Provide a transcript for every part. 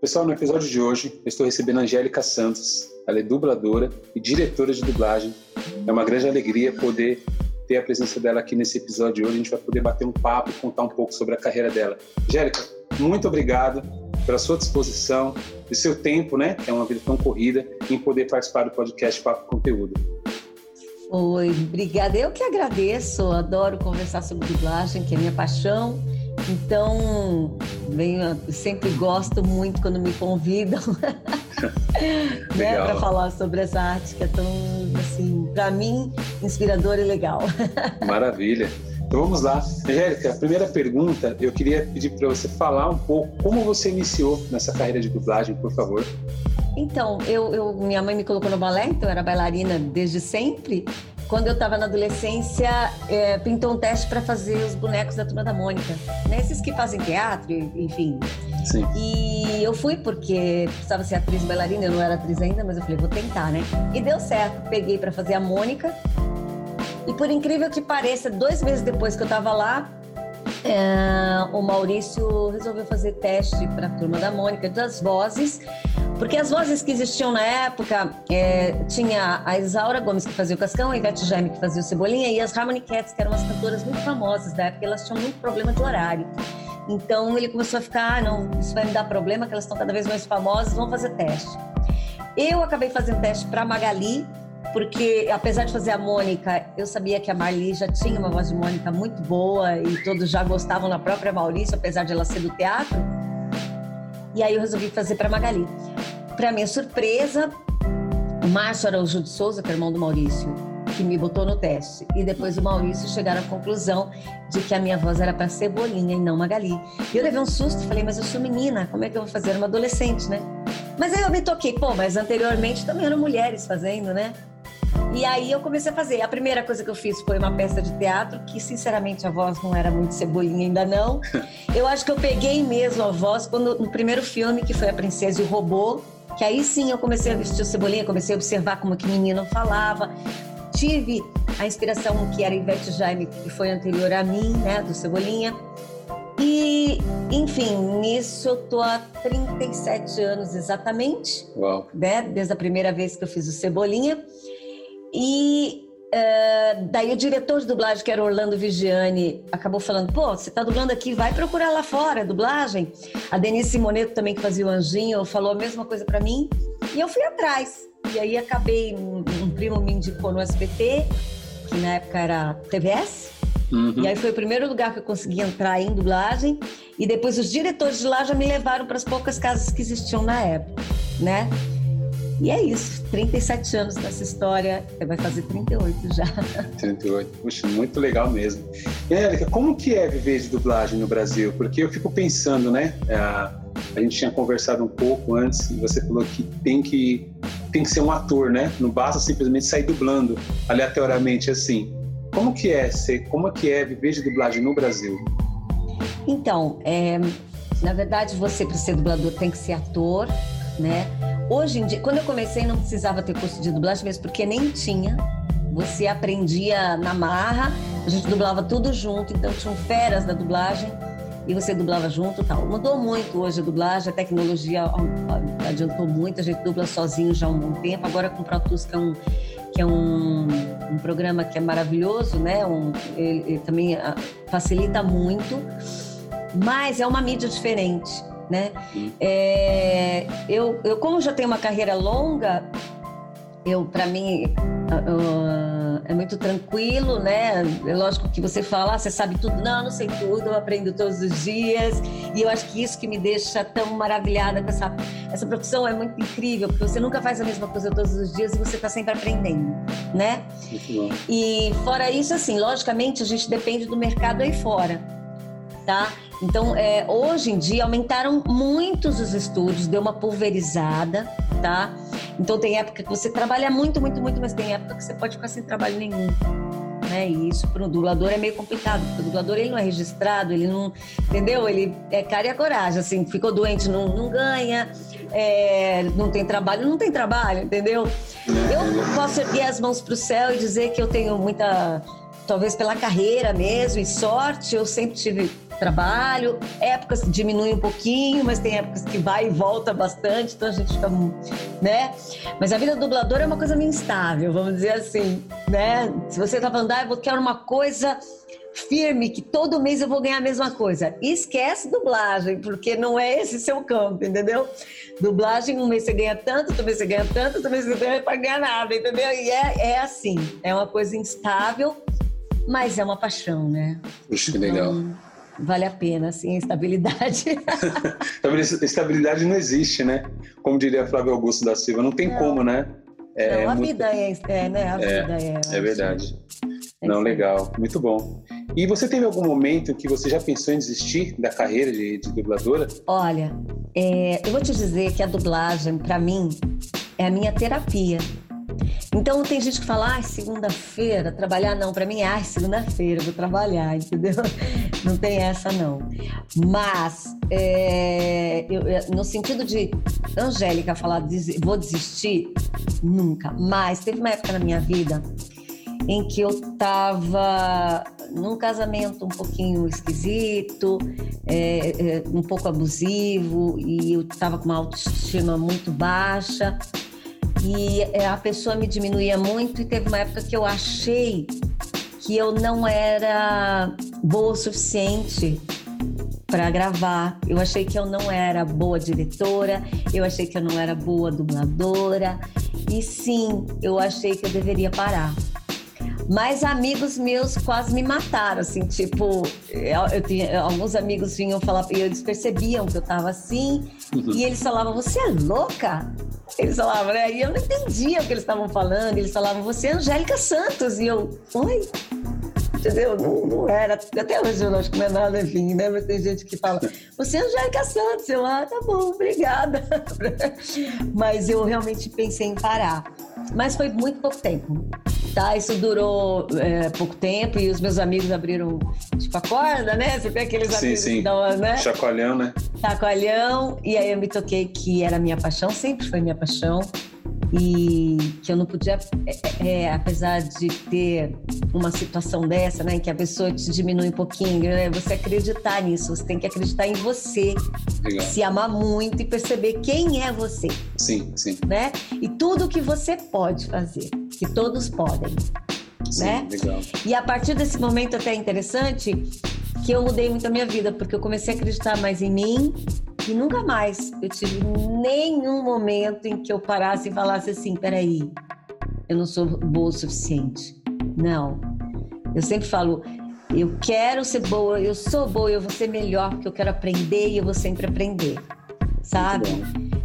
Pessoal, no episódio de hoje, eu estou recebendo a Angélica Santos. Ela é dubladora e diretora de dublagem. É uma grande alegria poder ter a presença dela aqui nesse episódio de hoje. A gente vai poder bater um papo e contar um pouco sobre a carreira dela. Angélica, muito obrigado pela sua disposição e seu tempo, né, é uma vida tão corrida, em poder participar do podcast Papo Conteúdo. Oi, obrigada. Eu que agradeço, adoro conversar sobre dublagem, que é minha paixão. Então, venho, sempre gosto muito quando me convidam né, para falar sobre essa arte que é tão, assim, para mim, inspiradora e legal. Maravilha. Então vamos lá. Angélica, a primeira pergunta, eu queria pedir para você falar um pouco como você iniciou nessa carreira de dublagem, por favor. Então, eu, eu, minha mãe me colocou no balé, então eu era bailarina desde sempre quando eu estava na adolescência, é, pintou um teste para fazer os bonecos da Turma da Mônica. Né? Esses que fazem teatro, enfim. Sim. E eu fui porque precisava ser atriz bailarina, eu não era atriz ainda, mas eu falei, vou tentar, né? E deu certo. Peguei para fazer a Mônica. E por incrível que pareça, dois meses depois que eu estava lá, é, o Maurício resolveu fazer teste para a Turma da Mônica das vozes porque as vozes que existiam na época, é, tinha a Isaura Gomes que fazia o Cascão, a Ivete Jaime que fazia o Cebolinha e as Harmony Cats, que eram as cantoras muito famosas da época, elas tinham muito problema de horário. Então ele começou a ficar, ah, não, isso vai me dar problema, que elas estão cada vez mais famosas, vamos fazer teste. Eu acabei fazendo teste para Magali, porque apesar de fazer a Mônica, eu sabia que a Marli já tinha uma voz de Mônica muito boa e todos já gostavam da própria Maurício, apesar de ela ser do teatro. E aí eu resolvi fazer para Magali. Para minha surpresa, o Márcio Araújo de Souza, que é irmão do Maurício, que me botou no teste. E depois o Maurício chegaram à conclusão de que a minha voz era para Cebolinha e não Magali. E eu levei um susto, falei, mas eu sou menina, como é que eu vou fazer? Era uma adolescente, né? Mas aí eu me toquei, pô, mas anteriormente também eram mulheres fazendo, né? E aí eu comecei a fazer. A primeira coisa que eu fiz foi uma peça de teatro, que sinceramente a voz não era muito cebolinha ainda não. Eu acho que eu peguei mesmo a voz quando no primeiro filme, que foi A Princesa e o Robô, que aí sim eu comecei a vestir o cebolinha, comecei a observar como que menino falava. Tive a inspiração que era Ivete Jaime, que foi anterior a mim, né, do Cebolinha. E, enfim, nisso eu tô há 37 anos exatamente. Uau. Né? Desde a primeira vez que eu fiz o Cebolinha. E uh, daí o diretor de dublagem, que era Orlando Vigiani, acabou falando: pô, você tá dublando aqui, vai procurar lá fora, dublagem. A Denise Simoneto também, que fazia o Anjinho, falou a mesma coisa para mim. E eu fui atrás. E aí acabei, um, um primo me indicou no SBT, que na época era TVS. Uhum. E aí foi o primeiro lugar que eu consegui entrar em dublagem. E depois os diretores de lá já me levaram para as poucas casas que existiam na época, né? E é isso, 37 anos nessa história, vai fazer 38 já. 38, puxa, muito legal mesmo. E Érica, como que é viver de dublagem no Brasil? Porque eu fico pensando, né? A, a gente tinha conversado um pouco antes e você falou que tem que tem que ser um ator, né? Não basta simplesmente sair dublando aleatoriamente assim. Como que é ser, como que é viver de dublagem no Brasil? Então, é, na verdade, você para ser dublador tem que ser ator, né? Hoje em dia, quando eu comecei, não precisava ter curso de dublagem mesmo, porque nem tinha. Você aprendia na marra, a gente dublava tudo junto, então tinham feras da dublagem e você dublava junto tal. Mudou muito hoje a dublagem, a tecnologia adiantou muito, a gente dubla sozinho já há um bom tempo. Agora com o Pro Tools, que é um, que é um, um programa que é maravilhoso, né? Um, ele, ele também ah, facilita muito, mas é uma mídia diferente né? É, eu, eu, como já tenho uma carreira longa, eu para mim uh, é muito tranquilo, né? É lógico que você fala, ah, você sabe tudo. Não, não sei tudo, eu aprendo todos os dias. E eu acho que isso que me deixa tão maravilhada com essa essa profissão é muito incrível, porque você nunca faz a mesma coisa todos os dias e você está sempre aprendendo, né? E fora isso, assim, logicamente a gente depende do mercado aí fora, tá? Então, é, hoje em dia aumentaram muitos os estudos, deu uma pulverizada, tá? Então tem época que você trabalha muito, muito, muito, mas tem época que você pode ficar sem trabalho nenhum. Né? E isso para o dublador é meio complicado, porque o dublador ele não é registrado, ele não, entendeu? Ele é cara e a coragem, assim, ficou doente, não, não ganha, é, não tem trabalho, não tem trabalho, entendeu? Eu posso erguer as mãos para o céu e dizer que eu tenho muita, talvez pela carreira mesmo e sorte, eu sempre tive trabalho, épocas que diminui um pouquinho, mas tem épocas que vai e volta bastante, então a gente fica, né? Mas a vida do dublador é uma coisa meio instável, vamos dizer assim, né? Se você tá falando, ah, eu quero uma coisa firme, que todo mês eu vou ganhar a mesma coisa. Esquece dublagem, porque não é esse seu campo, entendeu? Dublagem, um mês você ganha tanto, outro mês você ganha tanto, outro mês você ganha para ganhar nada, entendeu? E é, é assim, é uma coisa instável, mas é uma paixão, né? Puxa, que legal. Vale a pena, assim, a estabilidade. estabilidade não existe, né? Como diria Flávio Augusto da Silva, não tem não. como, né? É, não, a muito... vida é, é, né? A é, vida é. É verdade. É não, legal, muito bom. E você teve algum momento que você já pensou em desistir da carreira de, de dubladora? Olha, é, eu vou te dizer que a dublagem, para mim, é a minha terapia. Então tem gente que fala, ah, segunda-feira, trabalhar não, para mim é, ah, segunda-feira, vou trabalhar, entendeu? Não tem essa não. Mas, é, eu, no sentido de Angélica falar, vou desistir, nunca. Mas teve uma época na minha vida em que eu estava num casamento um pouquinho esquisito, é, é, um pouco abusivo, e eu estava com uma autoestima muito baixa e é, a pessoa me diminuía muito e teve uma época que eu achei que eu não era boa o suficiente para gravar. Eu achei que eu não era boa diretora, eu achei que eu não era boa dubladora. E sim, eu achei que eu deveria parar. Mas amigos meus quase me mataram, assim, tipo, eu, eu tinha, alguns amigos vinham falar, e eles percebiam que eu tava assim, uhum. e eles falavam, você é louca? Eles falavam, né? E eu não entendia o que eles estavam falando. Eles falavam, você é Angélica Santos. E eu, oi? Entendeu? Não, não era. Até hoje eu acho que não é nada enfim, né? Mas tem gente que fala, você é Angélica Santos. Eu, ah, tá bom, obrigada. Mas eu realmente pensei em parar. Mas foi muito pouco tempo. Tá, isso durou é, pouco tempo e os meus amigos abriram tipo a corda, né? Você tem aqueles sim, amigos sim. que dão, né? Chacoalhão, né? Chacoalhão. E aí eu me toquei que era minha paixão, sempre foi minha paixão e que eu não podia, é, é, apesar de ter uma situação dessa, né, em que a pessoa te diminui um pouquinho, né, você acreditar nisso, você tem que acreditar em você, legal. se amar muito e perceber quem é você. Sim, sim. Né? E tudo que você pode fazer, que todos podem. Sim, né? legal. E a partir desse momento até interessante que eu mudei muito a minha vida, porque eu comecei a acreditar mais em mim, e nunca mais eu tive nenhum momento em que eu parasse e falasse assim: peraí, eu não sou boa o suficiente. Não. Eu sempre falo: eu quero ser boa, eu sou boa, eu vou ser melhor, porque eu quero aprender e eu vou sempre aprender. Sabe?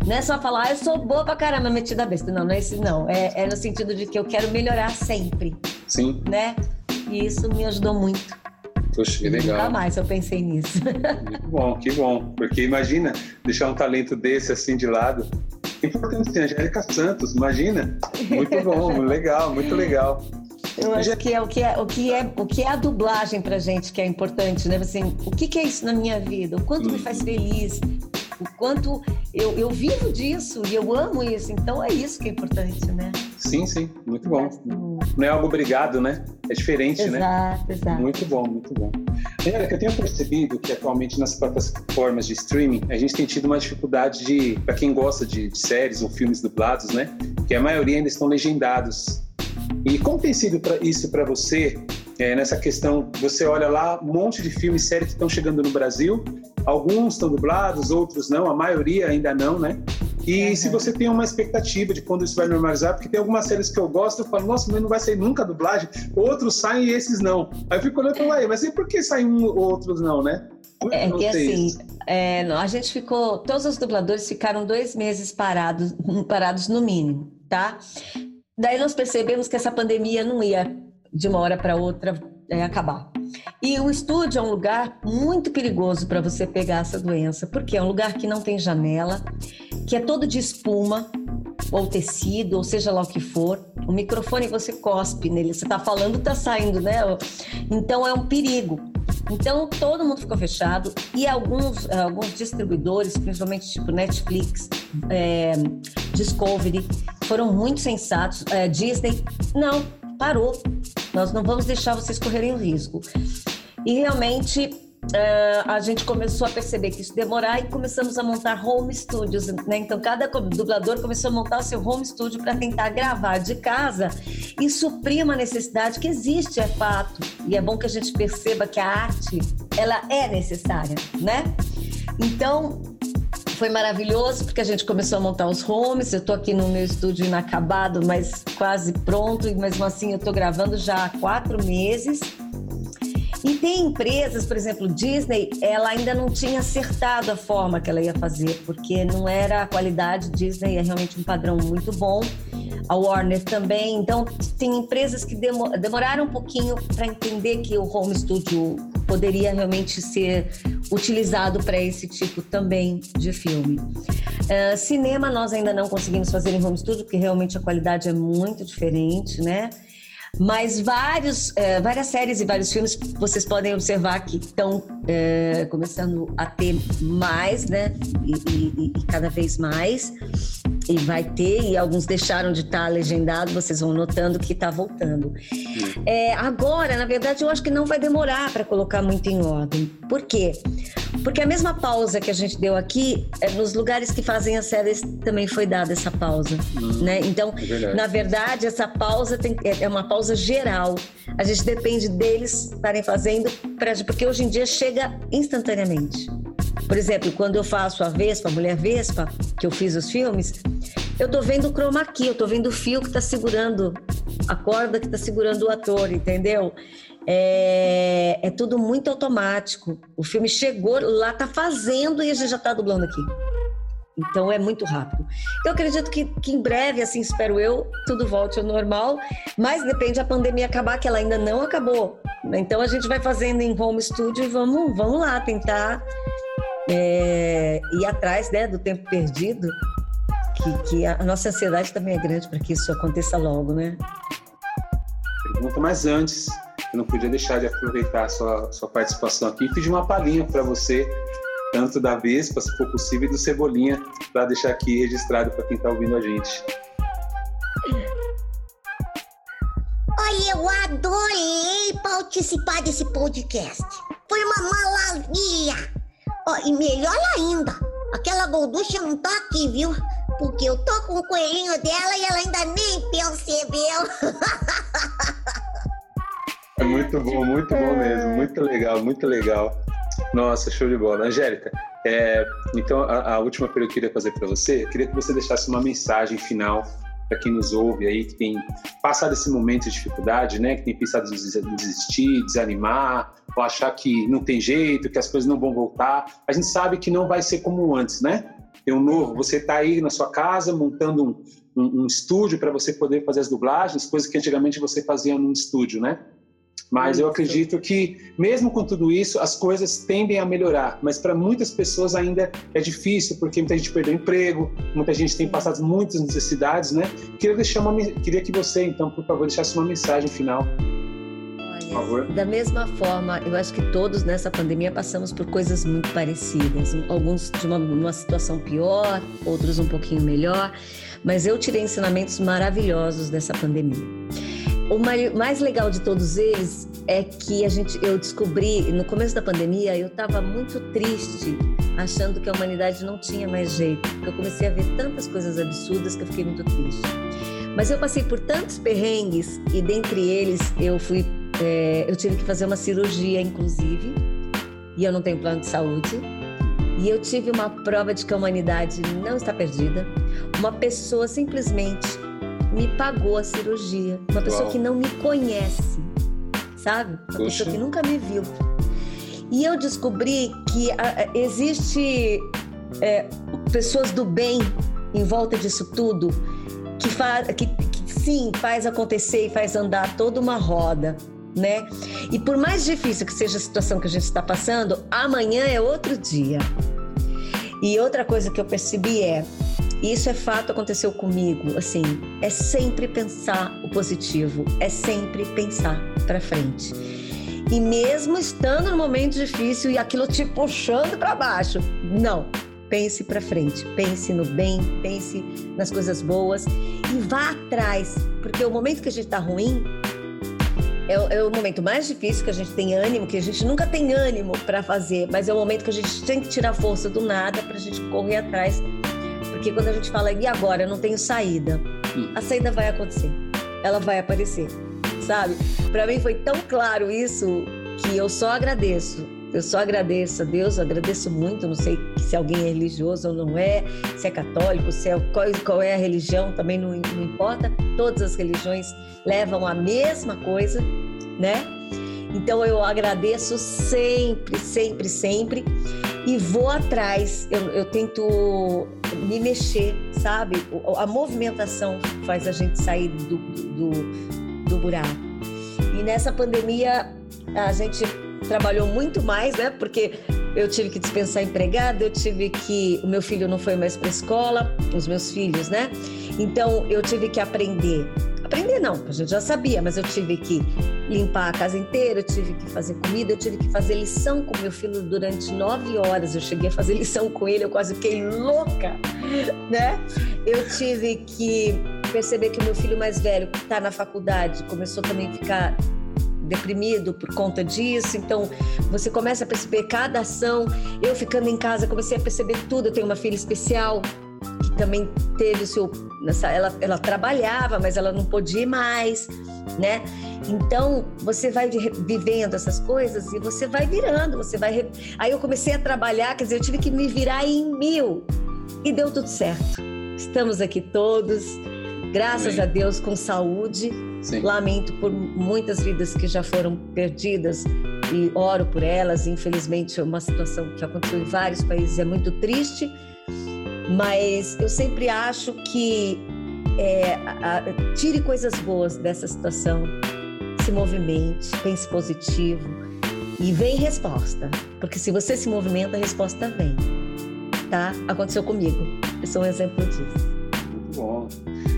Não é só falar, ah, eu sou boa pra caramba, metida besta. Não, não é isso, não. É, é no sentido de que eu quero melhorar sempre. Sim. Né? E isso me ajudou muito. Poxa, que legal. Nunca mais eu pensei nisso. Que bom, que bom. Porque imagina deixar um talento desse assim de lado. Importante ser Angélica Santos, imagina. Muito bom, legal, muito legal. Eu acho que é o que é o que é o que é a dublagem pra gente que é importante, né? Assim, o que, que é isso na minha vida? O quanto me faz feliz? O quanto eu, eu vivo disso e eu amo isso. Então é isso que é importante, né? Sim, sim, muito bom. Não é algo obrigado, né? É diferente, exato, né? Exato, exato. Muito bom, muito bom. Angélica, eu tenho percebido que atualmente nas plataformas de streaming a gente tem tido uma dificuldade de, para quem gosta de, de, séries ou filmes dublados, né? Que a maioria ainda estão legendados. E como tem sido pra, isso para você é, nessa questão? Você olha lá um monte de filmes e séries que estão chegando no Brasil, alguns estão dublados, outros não, a maioria ainda não, né? E uhum. se você tem uma expectativa de quando isso vai normalizar, porque tem algumas séries que eu gosto, eu falo, nossa, mas não vai sair nunca a dublagem. Outros saem e esses não. Aí eu fico olhando e falo, mas e por que saem um outros não, né? É que assim, é, a gente ficou, todos os dubladores ficaram dois meses parados, parados no mínimo, tá? Daí nós percebemos que essa pandemia não ia de uma hora para outra é, acabar. E o estúdio é um lugar muito perigoso para você pegar essa doença, porque é um lugar que não tem janela, que é todo de espuma ou tecido, ou seja lá o que for. O microfone você cospe nele, você está falando, está saindo, né? Então é um perigo. Então todo mundo ficou fechado e alguns, alguns distribuidores, principalmente tipo Netflix, é, Discovery, foram muito sensatos. É, Disney, não, parou. Nós não vamos deixar vocês correrem o risco. E realmente uh, a gente começou a perceber que isso demorar e começamos a montar home studios. Né? Então, cada dublador começou a montar o seu home studio para tentar gravar de casa e suprir uma necessidade que existe, é fato. E é bom que a gente perceba que a arte ela é necessária, né? Então, foi maravilhoso porque a gente começou a montar os homes. Eu estou aqui no meu estúdio inacabado, mas quase pronto. E mesmo assim eu estou gravando já há quatro meses. E tem empresas, por exemplo, Disney, ela ainda não tinha acertado a forma que ela ia fazer, porque não era a qualidade. Disney é realmente um padrão muito bom a Warner também. Então, tem empresas que demoraram um pouquinho para entender que o home studio poderia realmente ser utilizado para esse tipo também de filme. Uh, cinema nós ainda não conseguimos fazer em home studio, porque realmente a qualidade é muito diferente, né? Mas vários, uh, várias séries e vários filmes vocês podem observar que estão uh, começando a ter mais, né? E, e, e cada vez mais e vai ter, e alguns deixaram de estar tá legendado, vocês vão notando que está voltando. É, agora, na verdade, eu acho que não vai demorar para colocar muito em ordem. Por quê? Porque a mesma pausa que a gente deu aqui, é, nos lugares que fazem as séries também foi dada essa pausa, hum, né? Então, é verdade. na verdade, essa pausa tem, é, é uma pausa geral. A gente depende deles estarem fazendo, pra, porque hoje em dia chega instantaneamente. Por exemplo, quando eu faço a Vespa, a Mulher Vespa, que eu fiz os filmes, eu tô vendo o chroma key, eu tô vendo o fio que tá segurando, a corda que tá segurando o ator, entendeu? É, é tudo muito automático. O filme chegou, lá tá fazendo e a gente já tá dublando aqui. Então é muito rápido. Eu acredito que, que em breve, assim espero eu, tudo volte ao normal, mas depende da pandemia acabar, que ela ainda não acabou. Então a gente vai fazendo em home studio e vamos, vamos lá tentar é, ir atrás né, do tempo perdido, que, que a nossa ansiedade também é grande para que isso aconteça logo, né? Pergunta, mas antes, eu não podia deixar de aproveitar a sua, sua participação aqui e pedir uma palhinha para você, tanto da Vespa, se for possível, e do Cebolinha, para deixar aqui registrado para quem está ouvindo a gente. Olha, eu adorei participar desse podcast. Foi uma maravilha! E melhor ainda, aquela golducha não tá aqui, viu? Porque eu tô com o coelhinho dela e ela ainda nem percebeu. É muito bom, muito bom mesmo. Muito legal, muito legal. Nossa, show de bola. Angélica, é, então a, a, última pergunta que eu queria fazer para você, eu queria que você deixasse uma mensagem final para quem nos ouve aí, que tem passado esse momento de dificuldade, né? Que tem pensado em desistir, desanimar, ou achar que não tem jeito, que as coisas não vão voltar. A gente sabe que não vai ser como antes, né? Tem um novo, você está aí na sua casa montando um, um, um estúdio para você poder fazer as dublagens, coisas que antigamente você fazia num estúdio, né? Mas eu acredito que, mesmo com tudo isso, as coisas tendem a melhorar. Mas para muitas pessoas ainda é difícil, porque muita gente perdeu emprego, muita gente tem passado muitas necessidades, né? Queria, deixar uma, queria que você, então, por favor, deixasse uma mensagem final. Da mesma forma, eu acho que todos nessa pandemia passamos por coisas muito parecidas. Alguns de uma, uma situação pior, outros um pouquinho melhor. Mas eu tirei ensinamentos maravilhosos dessa pandemia. O mais legal de todos eles é que a gente, eu descobri no começo da pandemia, eu estava muito triste, achando que a humanidade não tinha mais jeito. Eu comecei a ver tantas coisas absurdas que eu fiquei muito triste. Mas eu passei por tantos perrengues e dentre eles eu fui, é, eu tive que fazer uma cirurgia, inclusive, e eu não tenho plano de saúde. E eu tive uma prova de que a humanidade não está perdida. Uma pessoa simplesmente me pagou a cirurgia. Uma pessoa Uau. que não me conhece, sabe? Uma Poxa. pessoa que nunca me viu. E eu descobri que ah, existe é, pessoas do bem em volta disso tudo que, fa que, que sim faz acontecer e faz andar toda uma roda, né? E por mais difícil que seja a situação que a gente está passando, amanhã é outro dia. E outra coisa que eu percebi é, e isso é fato, aconteceu comigo, assim, é sempre pensar o positivo, é sempre pensar para frente. E mesmo estando no momento difícil e aquilo te puxando para baixo, não, pense para frente, pense no bem, pense nas coisas boas e vá atrás, porque o momento que a gente está ruim é, o- é o momento mais difícil que a gente tem ânimo, que a gente nunca tem ânimo para fazer, mas é o momento que a gente tem que tirar força do nada para a gente correr atrás, porque quando a gente fala e agora eu não tenho saída, Hum. a saída vai acontecer, ela vai aparecer, sabe? Para mim foi tão claro isso que eu só agradeço. Eu só agradeço a Deus, agradeço muito. Não sei se alguém é religioso ou não é, se é católico, se é, qual, qual é a religião, também não, não importa. Todas as religiões levam a mesma coisa, né? Então eu agradeço sempre, sempre, sempre e vou atrás. Eu, eu tento me mexer, sabe? A movimentação faz a gente sair do, do, do buraco. E nessa pandemia a gente trabalhou muito mais, né? Porque eu tive que dispensar empregada, eu tive que. O meu filho não foi mais para escola, os meus filhos, né? Então eu tive que aprender. Aprender não, a gente já sabia, mas eu tive que limpar a casa inteira, eu tive que fazer comida, eu tive que fazer lição com meu filho durante nove horas. Eu cheguei a fazer lição com ele, eu quase fiquei louca, né? Eu tive que perceber que o meu filho mais velho, que está na faculdade, começou também a ficar deprimido por conta disso. Então, você começa a perceber cada ação. Eu ficando em casa, comecei a perceber tudo. Eu tenho uma filha especial que também teve o seu. Nessa, ela, ela trabalhava, mas ela não podia ir mais, né? Então, você vai vi- vivendo essas coisas e você vai virando, você vai. Aí eu comecei a trabalhar, quer dizer, eu tive que me virar em mil. E deu tudo certo. Estamos aqui todos, graças Amém. a Deus, com saúde. Sim. Lamento por muitas vidas que já foram perdidas e oro por elas. Infelizmente, é uma situação que aconteceu em vários países é muito triste, mas eu sempre acho que é, a- tire coisas boas dessa situação, se movimente, pense positivo e vem resposta, porque se você se movimenta, a resposta vem. Tá? Aconteceu comigo. Eu sou um exemplo disso.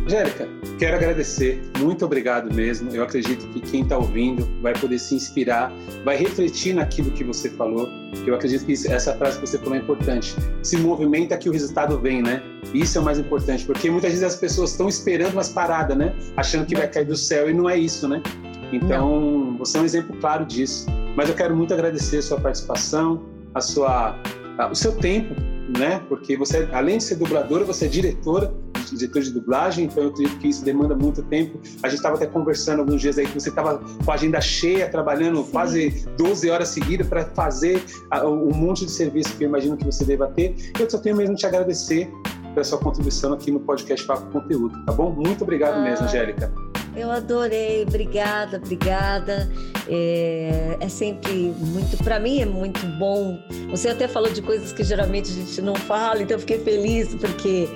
Angélica, quero agradecer, muito obrigado mesmo. Eu acredito que quem está ouvindo vai poder se inspirar, vai refletir naquilo que você falou. Eu acredito que isso- essa frase que você falou é importante. Se movimenta que o resultado vem, né? Isso é o mais importante, porque muitas vezes as pessoas estão esperando umas paradas, né? Achando que vai cair do céu e não é isso, né? Então, você é um exemplo claro disso. Mas eu quero muito agradecer a sua participação, a sua, a- o seu tempo, né? Porque você, além de ser dubladora, você é diretora, diretor de dublagem, então eu acredito que isso demanda muito tempo. A gente estava até conversando alguns dias aí que você estava com a agenda cheia, trabalhando Sim. quase 12 horas seguidas para fazer um monte de serviço que eu imagino que você deva ter. Eu só tenho mesmo te agradecer pela sua contribuição aqui no podcast Papo Conteúdo, tá bom? Muito obrigado mesmo, Ah, Angélica. Eu adorei, obrigada, obrigada. É, é sempre muito, para mim é muito bom. Você até falou de coisas que geralmente a gente não fala, então eu fiquei feliz porque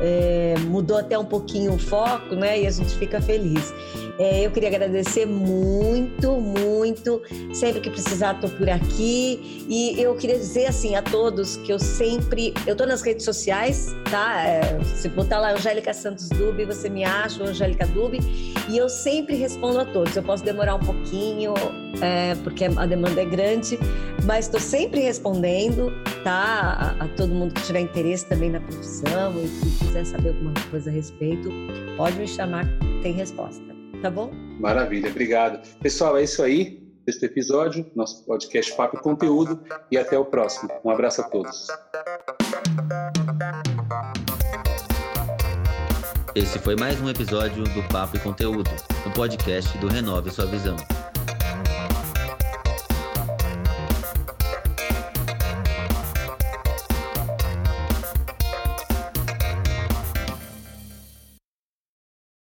é, mudou até um pouquinho o foco, né? E a gente fica feliz. É, eu queria agradecer muito, muito. Sempre que precisar, estou por aqui. E eu queria dizer assim a todos que eu sempre, eu estou nas redes sociais, tá? É, se botar lá Angélica Santos Dube, você me acha, Angélica Dube. E eu sempre respondo a todos. Eu posso demorar um pouquinho, é, porque a demanda é grande, mas estou sempre respondendo, tá? A, a todo mundo que tiver interesse também na profissão e que quiser saber alguma coisa a respeito, pode me chamar, tem resposta. Tá bom? Maravilha, obrigado. Pessoal, é isso aí. Este episódio, nosso podcast Papo e Conteúdo. E até o próximo. Um abraço a todos. Esse foi mais um episódio do Papo e Conteúdo, o podcast do Renove Sua Visão.